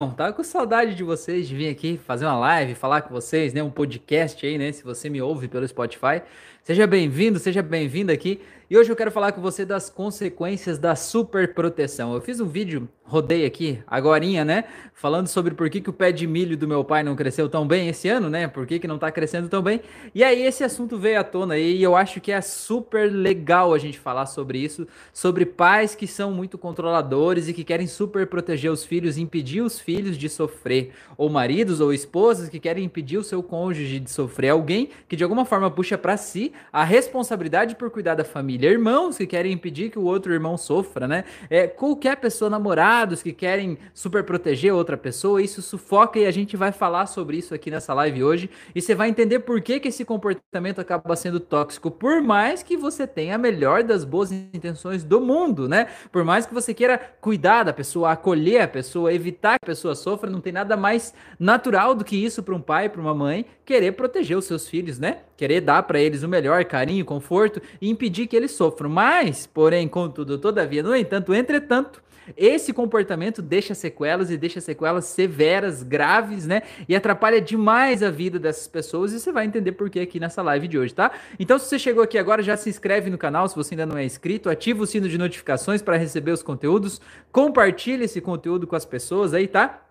Tava com saudade de vocês, de vir aqui fazer uma live, falar com vocês, né? Um podcast aí, né? Se você me ouve pelo Spotify. Seja bem-vindo, seja bem-vindo aqui. E hoje eu quero falar com você das consequências da superproteção. Eu fiz um vídeo, rodei aqui, agorinha, né? Falando sobre por que, que o pé de milho do meu pai não cresceu tão bem esse ano, né? Por que, que não tá crescendo tão bem. E aí esse assunto veio à tona e eu acho que é super legal a gente falar sobre isso, sobre pais que são muito controladores e que querem super proteger os filhos, impedir os filhos de sofrer. Ou maridos ou esposas que querem impedir o seu cônjuge de sofrer. Alguém que de alguma forma puxa para si a responsabilidade por cuidar da família, irmãos que querem impedir que o outro irmão sofra, né? É, qualquer pessoa, namorados que querem super proteger outra pessoa, isso sufoca e a gente vai falar sobre isso aqui nessa live hoje e você vai entender por que, que esse comportamento acaba sendo tóxico, por mais que você tenha a melhor das boas intenções do mundo, né? Por mais que você queira cuidar da pessoa, acolher a pessoa, evitar que a pessoa sofra, não tem nada mais natural do que isso para um pai, para uma mãe, querer proteger os seus filhos, né? Querer dar para eles o melhor carinho, conforto e impedir que eles sofram. Mas, porém, contudo, todavia, no entanto, entretanto, esse comportamento deixa sequelas e deixa sequelas severas, graves, né? E atrapalha demais a vida dessas pessoas e você vai entender por que aqui nessa live de hoje, tá? Então, se você chegou aqui agora, já se inscreve no canal se você ainda não é inscrito, ativa o sino de notificações para receber os conteúdos, compartilha esse conteúdo com as pessoas aí, tá?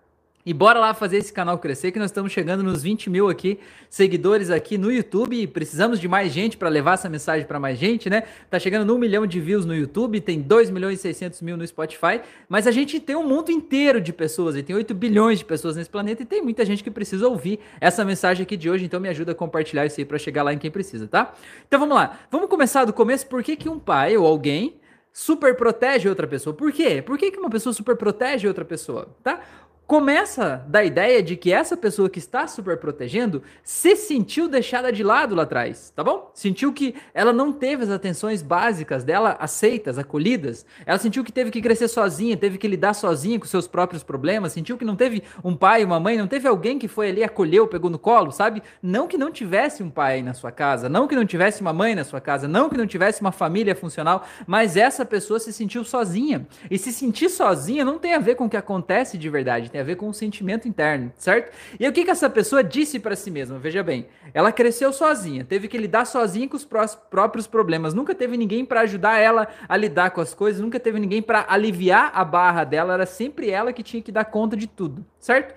E bora lá fazer esse canal crescer, que nós estamos chegando nos 20 mil aqui, seguidores aqui no YouTube. Precisamos de mais gente para levar essa mensagem para mais gente, né? Tá chegando no 1 milhão de views no YouTube, tem 2 milhões e 600 mil no Spotify. Mas a gente tem um mundo inteiro de pessoas, e tem 8 bilhões de pessoas nesse planeta, e tem muita gente que precisa ouvir essa mensagem aqui de hoje. Então me ajuda a compartilhar isso aí para chegar lá em quem precisa, tá? Então vamos lá. Vamos começar do começo. Por que, que um pai ou alguém super protege outra pessoa? Por quê? Por que, que uma pessoa super protege outra pessoa, tá? Começa da ideia de que essa pessoa que está super protegendo se sentiu deixada de lado lá atrás, tá bom? Sentiu que ela não teve as atenções básicas dela aceitas, acolhidas. Ela sentiu que teve que crescer sozinha, teve que lidar sozinha com seus próprios problemas, sentiu que não teve um pai, uma mãe, não teve alguém que foi ali, acolheu, pegou no colo, sabe? Não que não tivesse um pai na sua casa, não que não tivesse uma mãe na sua casa, não que não tivesse uma família funcional, mas essa pessoa se sentiu sozinha. E se sentir sozinha não tem a ver com o que acontece de verdade, tem a ver com um sentimento interno, certo? E o que, que essa pessoa disse para si mesma? Veja bem, ela cresceu sozinha, teve que lidar sozinha com os próprios problemas, nunca teve ninguém para ajudar ela a lidar com as coisas, nunca teve ninguém para aliviar a barra dela, era sempre ela que tinha que dar conta de tudo, certo?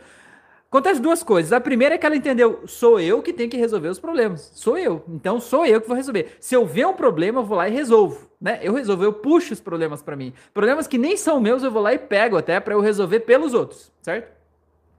Acontece duas coisas. A primeira é que ela entendeu: sou eu que tenho que resolver os problemas. Sou eu. Então sou eu que vou resolver. Se eu ver um problema, eu vou lá e resolvo. Né? Eu resolvo, eu puxo os problemas para mim. Problemas que nem são meus, eu vou lá e pego até para eu resolver pelos outros, certo?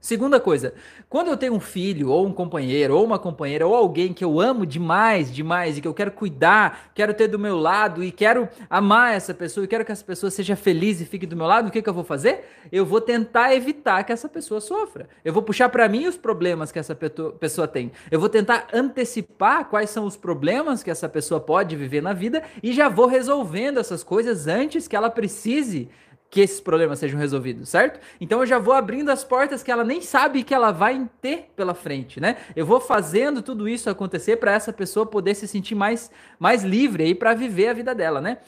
Segunda coisa, quando eu tenho um filho, ou um companheiro, ou uma companheira, ou alguém que eu amo demais, demais, e que eu quero cuidar, quero ter do meu lado, e quero amar essa pessoa, e quero que essa pessoa seja feliz e fique do meu lado, o que, que eu vou fazer? Eu vou tentar evitar que essa pessoa sofra. Eu vou puxar para mim os problemas que essa pessoa tem. Eu vou tentar antecipar quais são os problemas que essa pessoa pode viver na vida, e já vou resolvendo essas coisas antes que ela precise que esses problemas sejam resolvidos, certo? Então eu já vou abrindo as portas que ela nem sabe que ela vai ter pela frente, né? Eu vou fazendo tudo isso acontecer para essa pessoa poder se sentir mais, mais livre aí para viver a vida dela, né?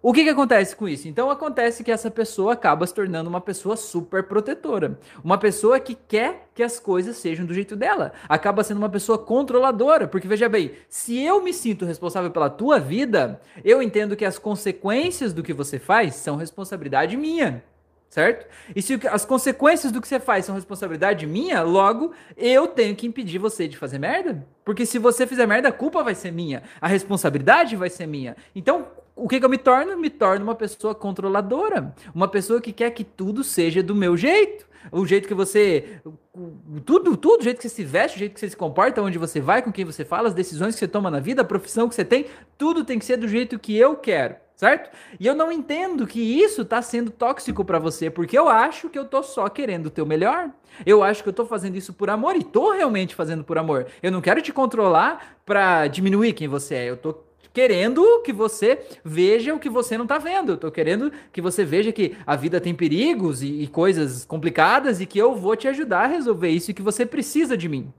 O que, que acontece com isso? Então acontece que essa pessoa acaba se tornando uma pessoa super protetora. Uma pessoa que quer que as coisas sejam do jeito dela. Acaba sendo uma pessoa controladora. Porque veja bem, se eu me sinto responsável pela tua vida, eu entendo que as consequências do que você faz são responsabilidade minha certo? E se as consequências do que você faz são responsabilidade minha, logo eu tenho que impedir você de fazer merda? Porque se você fizer merda, a culpa vai ser minha, a responsabilidade vai ser minha. Então, o que, que eu me torno? Me torno uma pessoa controladora. Uma pessoa que quer que tudo seja do meu jeito. O jeito que você. Tudo, tudo, o jeito que você se veste, o jeito que você se comporta, onde você vai, com quem você fala, as decisões que você toma na vida, a profissão que você tem, tudo tem que ser do jeito que eu quero certo? E eu não entendo que isso tá sendo tóxico para você, porque eu acho que eu tô só querendo o teu melhor. Eu acho que eu tô fazendo isso por amor e tô realmente fazendo por amor. Eu não quero te controlar para diminuir quem você é. Eu tô querendo que você veja o que você não está vendo. Eu tô querendo que você veja que a vida tem perigos e, e coisas complicadas e que eu vou te ajudar a resolver isso e que você precisa de mim.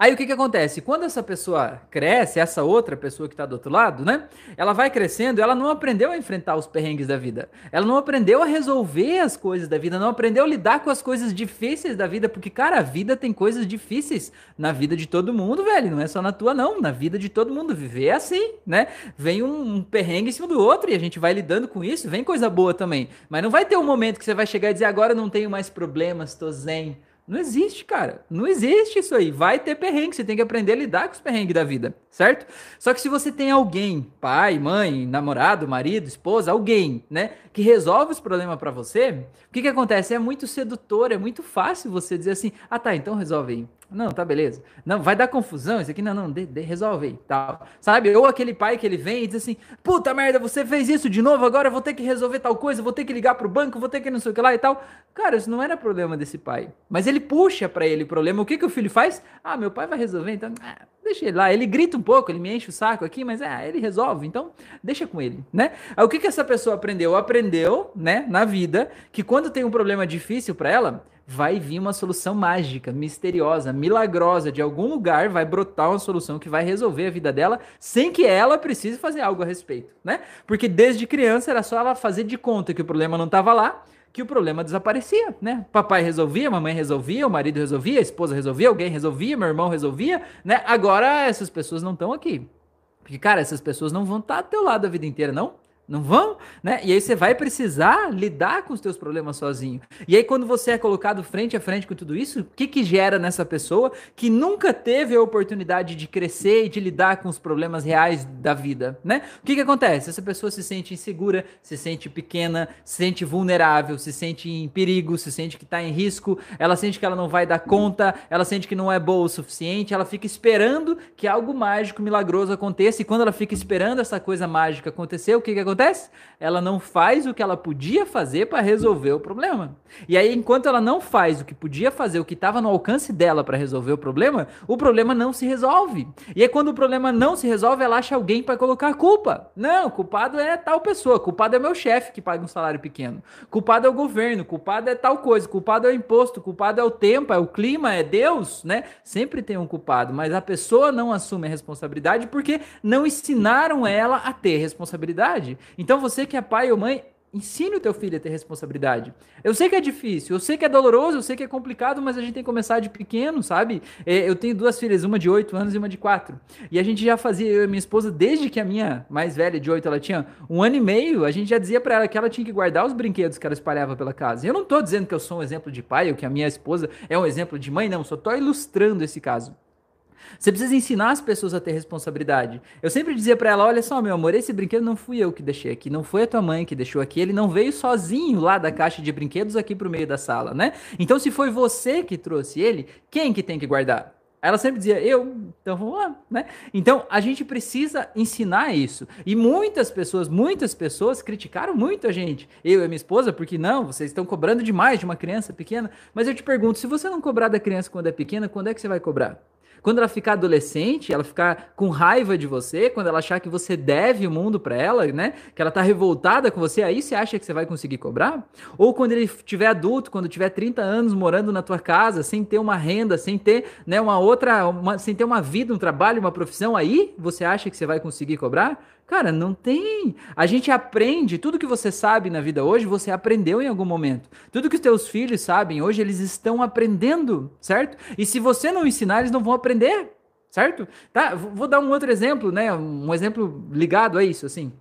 Aí o que que acontece? Quando essa pessoa cresce, essa outra pessoa que está do outro lado, né? Ela vai crescendo, ela não aprendeu a enfrentar os perrengues da vida. Ela não aprendeu a resolver as coisas da vida, não aprendeu a lidar com as coisas difíceis da vida, porque cara, a vida tem coisas difíceis na vida de todo mundo, velho, não é só na tua não, na vida de todo mundo. Viver é assim, né? Vem um, um perrengue em cima do outro e a gente vai lidando com isso, vem coisa boa também. Mas não vai ter um momento que você vai chegar e dizer agora não tenho mais problemas, tô zen. Não existe, cara. Não existe isso aí. Vai ter perrengue. Você tem que aprender a lidar com os perrengues da vida, certo? Só que se você tem alguém, pai, mãe, namorado, marido, esposa, alguém, né, que resolve os problemas para você, o que que acontece? É muito sedutor, é muito fácil você dizer assim: ah, tá, então resolve aí. Não, tá beleza. Não, vai dar confusão isso aqui. Não, não, de, de, resolve aí. Tal. Sabe? Ou aquele pai que ele vem e diz assim: puta merda, você fez isso de novo, agora eu vou ter que resolver tal coisa, vou ter que ligar pro banco, vou ter que não sei o que lá e tal. Cara, isso não era problema desse pai. Mas ele puxa para ele o problema. O que, que o filho faz? Ah, meu pai vai resolver, então. Ah, deixa ele lá. Ele grita um pouco, ele me enche o saco aqui, mas é, ele resolve. Então, deixa com ele, né? Aí, o que, que essa pessoa aprendeu? Aprendeu, né, na vida, que quando tem um problema difícil para ela, vai vir uma solução mágica, misteriosa, milagrosa, de algum lugar vai brotar uma solução que vai resolver a vida dela sem que ela precise fazer algo a respeito, né? Porque desde criança era só ela fazer de conta que o problema não estava lá, que o problema desaparecia, né? Papai resolvia, mamãe resolvia, o marido resolvia, a esposa resolvia, alguém resolvia, meu irmão resolvia, né? Agora essas pessoas não estão aqui. Porque, cara, essas pessoas não vão estar tá ao teu lado a vida inteira, não. Não vão, né? E aí você vai precisar lidar com os teus problemas sozinho. E aí quando você é colocado frente a frente com tudo isso, o que que gera nessa pessoa que nunca teve a oportunidade de crescer e de lidar com os problemas reais da vida, né? O que que acontece? Essa pessoa se sente insegura, se sente pequena, se sente vulnerável, se sente em perigo, se sente que está em risco, ela sente que ela não vai dar conta, ela sente que não é boa o suficiente, ela fica esperando que algo mágico, milagroso aconteça e quando ela fica esperando essa coisa mágica acontecer, o que que acontece? Acontece? Ela não faz o que ela podia fazer para resolver o problema. E aí, enquanto ela não faz o que podia fazer, o que estava no alcance dela para resolver o problema, o problema não se resolve. E aí, quando o problema não se resolve, ela acha alguém para colocar a culpa. Não, culpado é tal pessoa, culpado é meu chefe que paga um salário pequeno, culpado é o governo, culpado é tal coisa, culpado é o imposto, culpado é o tempo, é o clima, é Deus, né? Sempre tem um culpado, mas a pessoa não assume a responsabilidade porque não ensinaram ela a ter responsabilidade. Então você que é pai ou mãe, ensine o teu filho a ter responsabilidade. Eu sei que é difícil, eu sei que é doloroso, eu sei que é complicado, mas a gente tem que começar de pequeno, sabe? É, eu tenho duas filhas, uma de 8 anos e uma de 4. E a gente já fazia, eu e minha esposa, desde que a minha mais velha, de 8, ela tinha um ano e meio, a gente já dizia para ela que ela tinha que guardar os brinquedos que ela espalhava pela casa. Eu não tô dizendo que eu sou um exemplo de pai ou que a minha esposa é um exemplo de mãe, não, só tô ilustrando esse caso. Você precisa ensinar as pessoas a ter responsabilidade. Eu sempre dizia para ela: olha só, meu amor, esse brinquedo não fui eu que deixei aqui, não foi a tua mãe que deixou aqui, ele não veio sozinho lá da caixa de brinquedos aqui pro meio da sala, né? Então, se foi você que trouxe ele, quem que tem que guardar? Ela sempre dizia, eu, então vamos lá, né? Então a gente precisa ensinar isso. E muitas pessoas, muitas pessoas criticaram muito a gente, eu e minha esposa, porque não, vocês estão cobrando demais de uma criança pequena. Mas eu te pergunto, se você não cobrar da criança quando é pequena, quando é que você vai cobrar? Quando ela ficar adolescente, ela ficar com raiva de você, quando ela achar que você deve o mundo para ela, né? Que ela tá revoltada com você, aí você acha que você vai conseguir cobrar? Ou quando ele tiver adulto, quando tiver 30 anos morando na tua casa, sem ter uma renda, sem ter, né, uma outra, uma, sem ter uma vida, um trabalho, uma profissão, aí você acha que você vai conseguir cobrar? Cara, não tem. A gente aprende, tudo que você sabe na vida hoje, você aprendeu em algum momento. Tudo que os teus filhos sabem hoje, eles estão aprendendo, certo? E se você não ensinar, eles não vão aprender, certo? Tá? Vou dar um outro exemplo, né? Um exemplo ligado a isso, assim.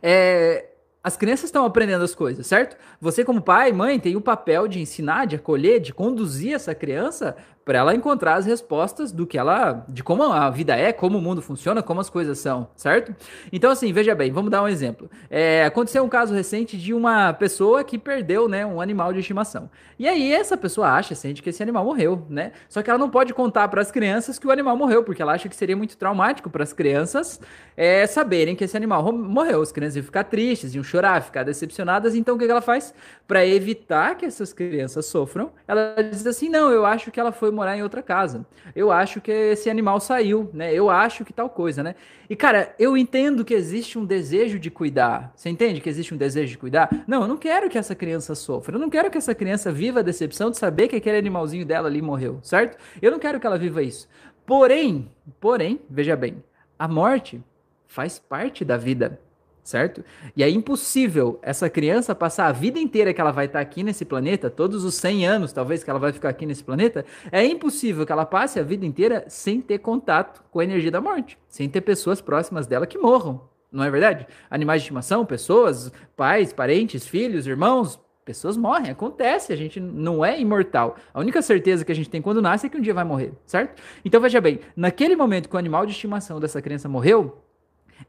É, as crianças estão aprendendo as coisas, certo? Você, como pai, mãe, tem o papel de ensinar, de acolher, de conduzir essa criança para ela encontrar as respostas do que ela, de como a vida é, como o mundo funciona, como as coisas são, certo? Então, assim, veja bem, vamos dar um exemplo. É, aconteceu um caso recente de uma pessoa que perdeu, né, um animal de estimação. E aí essa pessoa acha, sente que esse animal morreu, né? Só que ela não pode contar para as crianças que o animal morreu, porque ela acha que seria muito traumático para as crianças é, saberem que esse animal morreu. As crianças iam ficar tristes, iam chorar, ficar decepcionadas. Então, o que ela faz para evitar que essas crianças sofram? Ela diz assim: não, eu acho que ela foi morar em outra casa. Eu acho que esse animal saiu, né? Eu acho que tal coisa, né? E cara, eu entendo que existe um desejo de cuidar. Você entende que existe um desejo de cuidar? Não, eu não quero que essa criança sofra. Eu não quero que essa criança viva a decepção de saber que aquele animalzinho dela ali morreu, certo? Eu não quero que ela viva isso. Porém, porém, veja bem, a morte faz parte da vida certo? E é impossível essa criança passar a vida inteira que ela vai estar aqui nesse planeta, todos os 100 anos talvez que ela vai ficar aqui nesse planeta, é impossível que ela passe a vida inteira sem ter contato com a energia da morte, sem ter pessoas próximas dela que morram. Não é verdade? Animais de estimação, pessoas, pais, parentes, filhos, irmãos, pessoas morrem, acontece, a gente não é imortal. A única certeza que a gente tem quando nasce é que um dia vai morrer, certo? Então veja bem, naquele momento que o animal de estimação dessa criança morreu,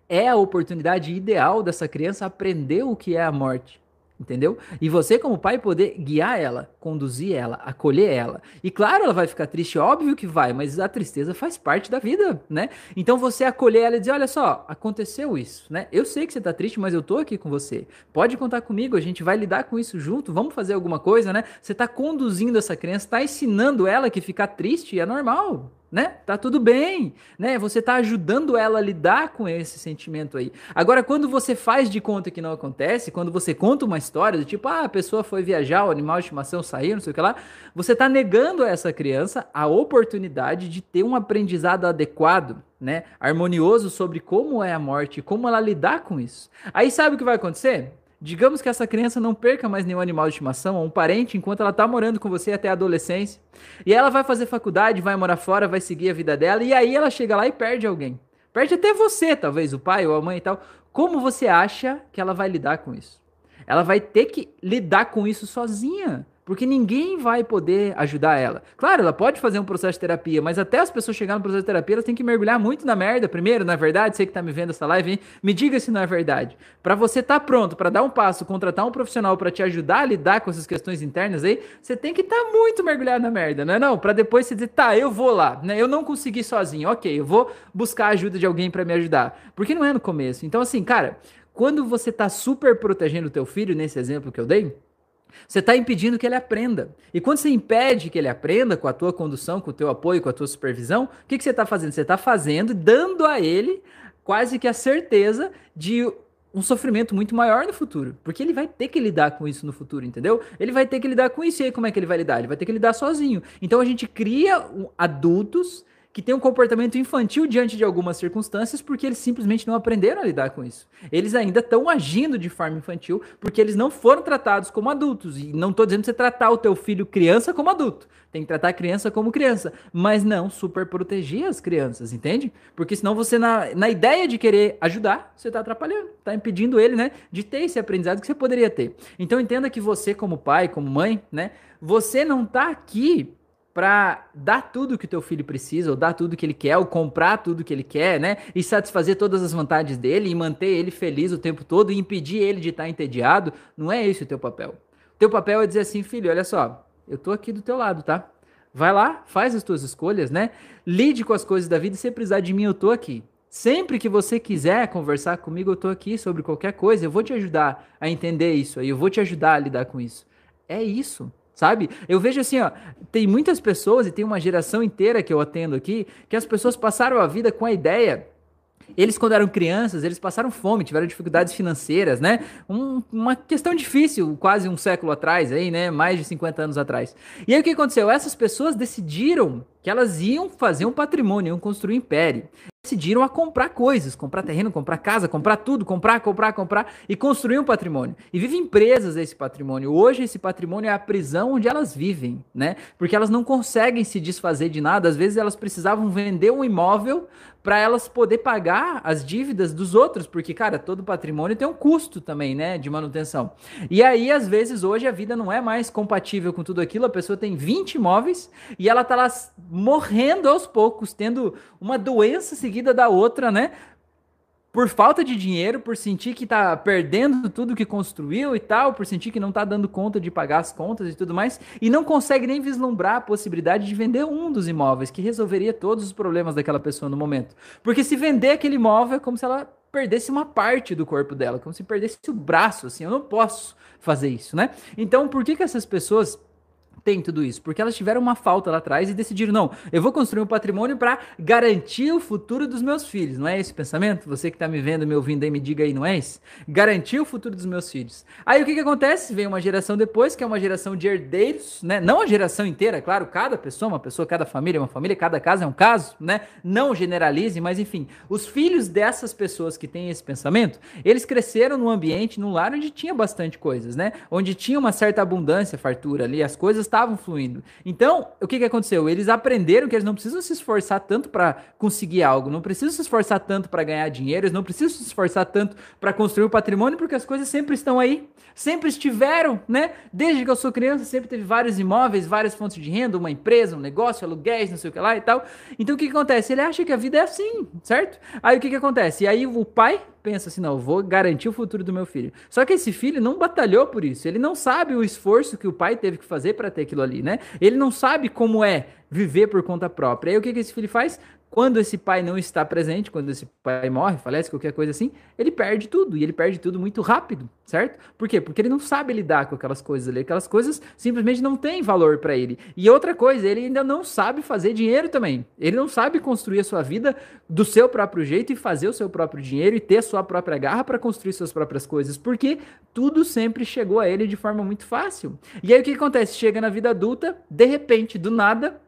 é a oportunidade ideal dessa criança aprender o que é a morte. Entendeu? E você, como pai, poder guiar ela, conduzir ela, acolher ela. E claro, ela vai ficar triste, óbvio que vai, mas a tristeza faz parte da vida, né? Então você acolher ela e dizer: olha só, aconteceu isso, né? Eu sei que você tá triste, mas eu tô aqui com você. Pode contar comigo, a gente vai lidar com isso junto, vamos fazer alguma coisa, né? Você tá conduzindo essa criança, tá ensinando ela que ficar triste é normal, né? Tá tudo bem, né? Você tá ajudando ela a lidar com esse sentimento aí. Agora, quando você faz de conta que não acontece, quando você conta uma história do tipo, ah, a pessoa foi viajar, o animal de estimação saiu, não sei o que lá, você tá negando a essa criança a oportunidade de ter um aprendizado adequado, né? Harmonioso sobre como é a morte, como ela lidar com isso. Aí sabe o que vai acontecer? Digamos que essa criança não perca mais nenhum animal de estimação ou um parente enquanto ela está morando com você até a adolescência. E ela vai fazer faculdade, vai morar fora, vai seguir a vida dela, e aí ela chega lá e perde alguém. Perde até você, talvez, o pai ou a mãe e tal. Como você acha que ela vai lidar com isso? Ela vai ter que lidar com isso sozinha. Porque ninguém vai poder ajudar ela. Claro, ela pode fazer um processo de terapia, mas até as pessoas chegarem no processo de terapia, elas têm que mergulhar muito na merda primeiro, não é verdade? Você que tá me vendo essa live, hein? me diga se não é verdade. Para você estar tá pronto para dar um passo, contratar um profissional para te ajudar a lidar com essas questões internas aí, você tem que estar tá muito mergulhado na merda, não é não? Para depois você dizer, tá, eu vou lá, né? Eu não consegui sozinho, ok, eu vou buscar a ajuda de alguém para me ajudar. Porque não é no começo. Então assim, cara, quando você tá super protegendo o teu filho, nesse exemplo que eu dei, você está impedindo que ele aprenda. E quando você impede que ele aprenda com a tua condução, com o teu apoio, com a tua supervisão, o que, que você está fazendo? Você está fazendo, dando a ele quase que a certeza de um sofrimento muito maior no futuro. Porque ele vai ter que lidar com isso no futuro, entendeu? Ele vai ter que lidar com isso. E aí, como é que ele vai lidar? Ele vai ter que lidar sozinho. Então a gente cria adultos que têm um comportamento infantil diante de algumas circunstâncias porque eles simplesmente não aprenderam a lidar com isso. Eles ainda estão agindo de forma infantil porque eles não foram tratados como adultos. E não estou dizendo você tratar o teu filho criança como adulto. Tem que tratar a criança como criança. Mas não super proteger as crianças, entende? Porque senão você, na, na ideia de querer ajudar, você está atrapalhando. Está impedindo ele, né, de ter esse aprendizado que você poderia ter. Então entenda que você, como pai, como mãe, né, você não está aqui para dar tudo que o teu filho precisa, ou dar tudo que ele quer, ou comprar tudo que ele quer, né? E satisfazer todas as vontades dele e manter ele feliz o tempo todo e impedir ele de estar entediado, não é esse o teu papel. O teu papel é dizer assim, filho, olha só, eu tô aqui do teu lado, tá? Vai lá, faz as tuas escolhas, né? Lide com as coisas da vida e se precisar de mim, eu tô aqui. Sempre que você quiser conversar comigo, eu tô aqui sobre qualquer coisa, eu vou te ajudar a entender isso aí, eu vou te ajudar a lidar com isso. É isso sabe? Eu vejo assim, ó, tem muitas pessoas e tem uma geração inteira que eu atendo aqui, que as pessoas passaram a vida com a ideia eles, quando eram crianças, eles passaram fome, tiveram dificuldades financeiras, né? Um, uma questão difícil, quase um século atrás, aí, né? Mais de 50 anos atrás. E aí o que aconteceu? Essas pessoas decidiram que elas iam fazer um patrimônio, iam construir um império decidiram a comprar coisas, comprar terreno, comprar casa, comprar tudo, comprar, comprar, comprar e construir um patrimônio. E vivem presas esse patrimônio. Hoje esse patrimônio é a prisão onde elas vivem, né? Porque elas não conseguem se desfazer de nada. Às vezes elas precisavam vender um imóvel para elas poder pagar as dívidas dos outros, porque cara, todo patrimônio tem um custo também, né, de manutenção. E aí às vezes hoje a vida não é mais compatível com tudo aquilo, a pessoa tem 20 imóveis e ela tá lá morrendo aos poucos, tendo uma doença seguida da outra, né? Por falta de dinheiro, por sentir que tá perdendo tudo que construiu e tal, por sentir que não tá dando conta de pagar as contas e tudo mais, e não consegue nem vislumbrar a possibilidade de vender um dos imóveis, que resolveria todos os problemas daquela pessoa no momento. Porque se vender aquele imóvel é como se ela perdesse uma parte do corpo dela, como se perdesse o braço, assim, eu não posso fazer isso, né? Então, por que que essas pessoas tem tudo isso? Porque elas tiveram uma falta lá atrás e decidiram, não, eu vou construir um patrimônio para garantir o futuro dos meus filhos. Não é esse o pensamento? Você que está me vendo, me ouvindo aí, me diga aí, não é esse? Garantir o futuro dos meus filhos. Aí o que, que acontece? Vem uma geração depois, que é uma geração de herdeiros, né? Não a geração inteira, claro, cada pessoa, uma pessoa, cada família, uma família, cada casa é um caso, né? Não generalize, mas enfim, os filhos dessas pessoas que têm esse pensamento, eles cresceram num ambiente, num lar onde tinha bastante coisas, né? Onde tinha uma certa abundância, fartura ali, as coisas estavam fluindo. Então, o que, que aconteceu? Eles aprenderam que eles não precisam se esforçar tanto para conseguir algo, não precisam se esforçar tanto para ganhar dinheiro, eles não precisam se esforçar tanto para construir o patrimônio, porque as coisas sempre estão aí, sempre estiveram, né? Desde que eu sou criança, sempre teve vários imóveis, várias fontes de renda, uma empresa, um negócio, aluguéis, não sei o que lá e tal. Então, o que, que acontece? Ele acha que a vida é assim, certo? Aí o que, que acontece? E aí o pai pensa assim, não, vou garantir o futuro do meu filho. Só que esse filho não batalhou por isso. Ele não sabe o esforço que o pai teve que fazer para ter aquilo ali, né? Ele não sabe como é viver por conta própria. Aí o que, que esse filho faz? Quando esse pai não está presente, quando esse pai morre, falece, qualquer coisa assim, ele perde tudo. E ele perde tudo muito rápido, certo? Por quê? Porque ele não sabe lidar com aquelas coisas ali. Aquelas coisas simplesmente não têm valor para ele. E outra coisa, ele ainda não sabe fazer dinheiro também. Ele não sabe construir a sua vida do seu próprio jeito e fazer o seu próprio dinheiro e ter a sua própria garra para construir suas próprias coisas. Porque tudo sempre chegou a ele de forma muito fácil. E aí o que acontece? Chega na vida adulta, de repente, do nada,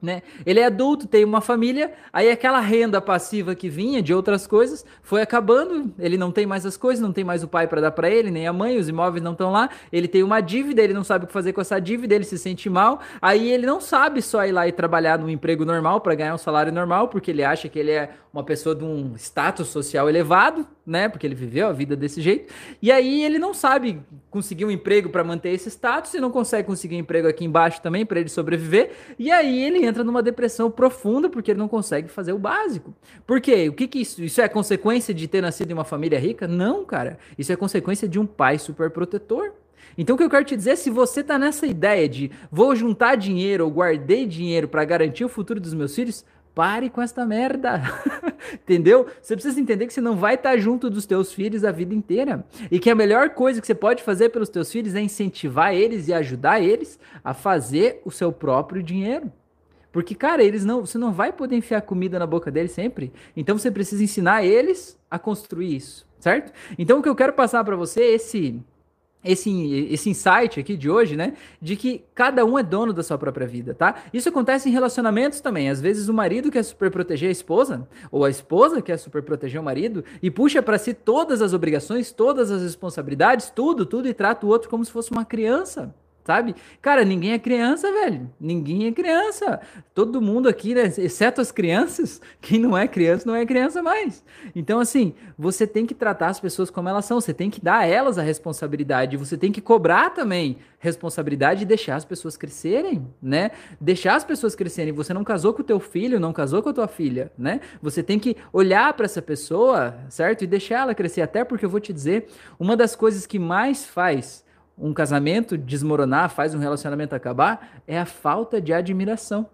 né? Ele é adulto, tem uma família, aí aquela renda passiva que vinha de outras coisas foi acabando. Ele não tem mais as coisas, não tem mais o pai para dar para ele, nem a mãe, os imóveis não estão lá. Ele tem uma dívida, ele não sabe o que fazer com essa dívida, ele se sente mal. Aí ele não sabe só ir lá e trabalhar num emprego normal para ganhar um salário normal, porque ele acha que ele é uma pessoa de um status social elevado, né? Porque ele viveu a vida desse jeito. E aí ele não sabe conseguir um emprego para manter esse status e não consegue conseguir um emprego aqui embaixo também para ele sobreviver. E aí ele entra numa depressão profunda porque ele não consegue fazer o básico. Por quê? O que que isso? Isso é consequência de ter nascido em uma família rica? Não, cara. Isso é consequência de um pai super protetor. Então o que eu quero te dizer, é, se você tá nessa ideia de vou juntar dinheiro ou guardei dinheiro para garantir o futuro dos meus filhos, Pare com esta merda. Entendeu? Você precisa entender que você não vai estar junto dos teus filhos a vida inteira. E que a melhor coisa que você pode fazer pelos teus filhos é incentivar eles e ajudar eles a fazer o seu próprio dinheiro. Porque, cara, eles não, você não vai poder enfiar comida na boca deles sempre. Então você precisa ensinar eles a construir isso, certo? Então o que eu quero passar para você é esse esse, esse insight aqui de hoje, né? De que cada um é dono da sua própria vida, tá? Isso acontece em relacionamentos também. Às vezes o marido quer super proteger a esposa, ou a esposa quer super proteger o marido, e puxa para si todas as obrigações, todas as responsabilidades, tudo, tudo, e trata o outro como se fosse uma criança sabe? Cara, ninguém é criança, velho. Ninguém é criança. Todo mundo aqui, né, exceto as crianças, quem não é criança não é criança mais. Então, assim, você tem que tratar as pessoas como elas são, você tem que dar a elas a responsabilidade, você tem que cobrar também responsabilidade e deixar as pessoas crescerem, né? Deixar as pessoas crescerem. Você não casou com o teu filho, não casou com a tua filha, né? Você tem que olhar para essa pessoa, certo? E deixar ela crescer, até porque eu vou te dizer, uma das coisas que mais faz um casamento desmoronar, faz um relacionamento acabar, é a falta de admiração,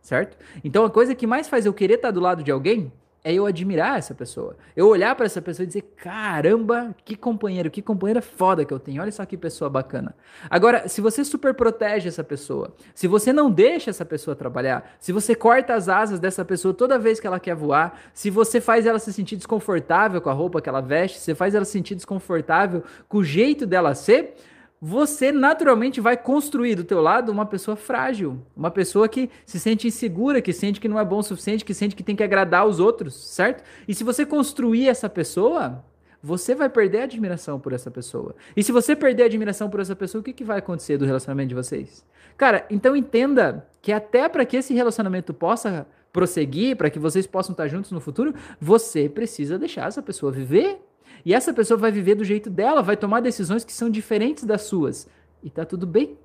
certo? Então a coisa que mais faz eu querer estar do lado de alguém é eu admirar essa pessoa. Eu olhar para essa pessoa e dizer: caramba, que companheiro, que companheira foda que eu tenho. Olha só que pessoa bacana. Agora, se você super protege essa pessoa, se você não deixa essa pessoa trabalhar, se você corta as asas dessa pessoa toda vez que ela quer voar, se você faz ela se sentir desconfortável com a roupa que ela veste, se você faz ela se sentir desconfortável com o jeito dela ser você naturalmente vai construir do teu lado uma pessoa frágil, uma pessoa que se sente insegura, que sente que não é bom o suficiente, que sente que tem que agradar os outros, certo? E se você construir essa pessoa, você vai perder a admiração por essa pessoa. E se você perder a admiração por essa pessoa, o que, que vai acontecer do relacionamento de vocês? Cara, então entenda que até para que esse relacionamento possa prosseguir, para que vocês possam estar juntos no futuro, você precisa deixar essa pessoa viver e essa pessoa vai viver do jeito dela, vai tomar decisões que são diferentes das suas. E tá tudo bem.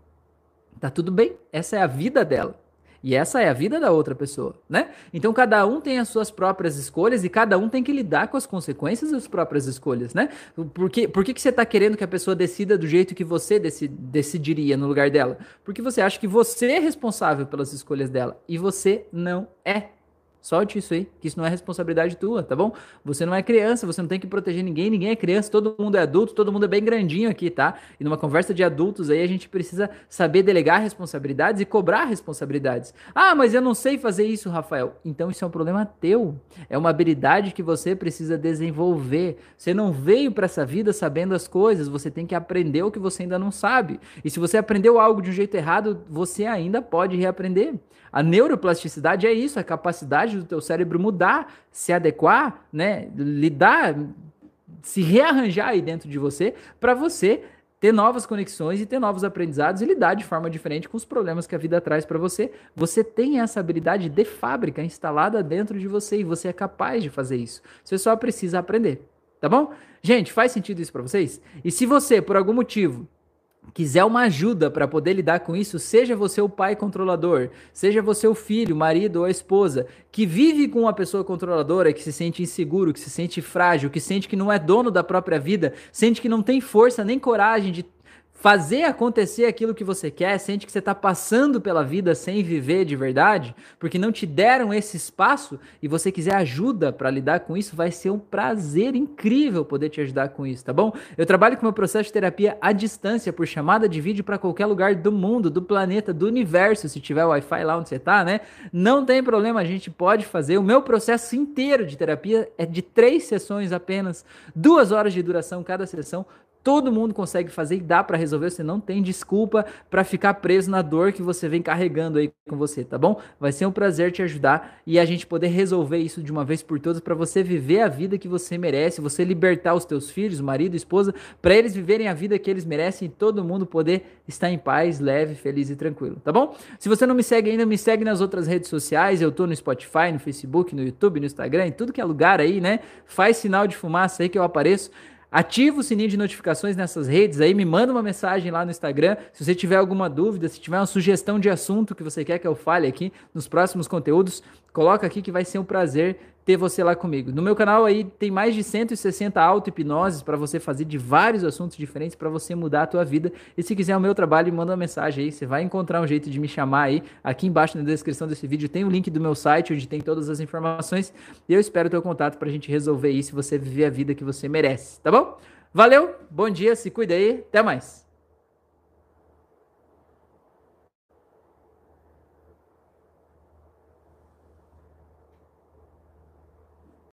Tá tudo bem. Essa é a vida dela. E essa é a vida da outra pessoa, né? Então cada um tem as suas próprias escolhas e cada um tem que lidar com as consequências das próprias escolhas, né? Por que, por que, que você está querendo que a pessoa decida do jeito que você decid, decidiria no lugar dela? Porque você acha que você é responsável pelas escolhas dela e você não é. Solte isso aí, que isso não é responsabilidade tua, tá bom? Você não é criança, você não tem que proteger ninguém, ninguém é criança, todo mundo é adulto, todo mundo é bem grandinho aqui, tá? E numa conversa de adultos aí a gente precisa saber delegar responsabilidades e cobrar responsabilidades. Ah, mas eu não sei fazer isso, Rafael. Então isso é um problema teu. É uma habilidade que você precisa desenvolver. Você não veio para essa vida sabendo as coisas, você tem que aprender o que você ainda não sabe. E se você aprendeu algo de um jeito errado, você ainda pode reaprender. A neuroplasticidade é isso, a capacidade do teu cérebro mudar, se adequar, né, lidar, se rearranjar aí dentro de você para você ter novas conexões e ter novos aprendizados e lidar de forma diferente com os problemas que a vida traz para você. Você tem essa habilidade de fábrica instalada dentro de você e você é capaz de fazer isso. Você só precisa aprender, tá bom? Gente, faz sentido isso para vocês? E se você, por algum motivo, quiser uma ajuda para poder lidar com isso, seja você o pai controlador, seja você o filho, marido ou a esposa, que vive com uma pessoa controladora, que se sente inseguro, que se sente frágil, que sente que não é dono da própria vida, sente que não tem força nem coragem de fazer acontecer aquilo que você quer, sente que você está passando pela vida sem viver de verdade, porque não te deram esse espaço e você quiser ajuda para lidar com isso, vai ser um prazer incrível poder te ajudar com isso, tá bom? Eu trabalho com meu processo de terapia à distância, por chamada de vídeo para qualquer lugar do mundo, do planeta, do universo, se tiver Wi-Fi lá onde você está, né? Não tem problema, a gente pode fazer. O meu processo inteiro de terapia é de três sessões apenas, duas horas de duração cada sessão Todo mundo consegue fazer e dá para resolver. Você não tem desculpa para ficar preso na dor que você vem carregando aí com você, tá bom? Vai ser um prazer te ajudar e a gente poder resolver isso de uma vez por todas para você viver a vida que você merece, você libertar os teus filhos, marido, esposa, para eles viverem a vida que eles merecem e todo mundo poder estar em paz, leve, feliz e tranquilo, tá bom? Se você não me segue ainda, me segue nas outras redes sociais. Eu tô no Spotify, no Facebook, no YouTube, no Instagram, em tudo que é lugar aí, né? Faz sinal de fumaça aí que eu apareço. Ativa o sininho de notificações nessas redes aí, me manda uma mensagem lá no Instagram. Se você tiver alguma dúvida, se tiver uma sugestão de assunto que você quer que eu fale aqui nos próximos conteúdos, coloca aqui que vai ser um prazer ter você lá comigo. No meu canal aí tem mais de 160 auto-hipnoses para você fazer de vários assuntos diferentes para você mudar a tua vida. E se quiser o meu trabalho, manda uma mensagem aí, você vai encontrar um jeito de me chamar aí. Aqui embaixo na descrição desse vídeo tem o link do meu site onde tem todas as informações. E eu espero o teu contato para a gente resolver isso e você viver a vida que você merece, tá bom? Valeu, bom dia, se cuida aí, até mais.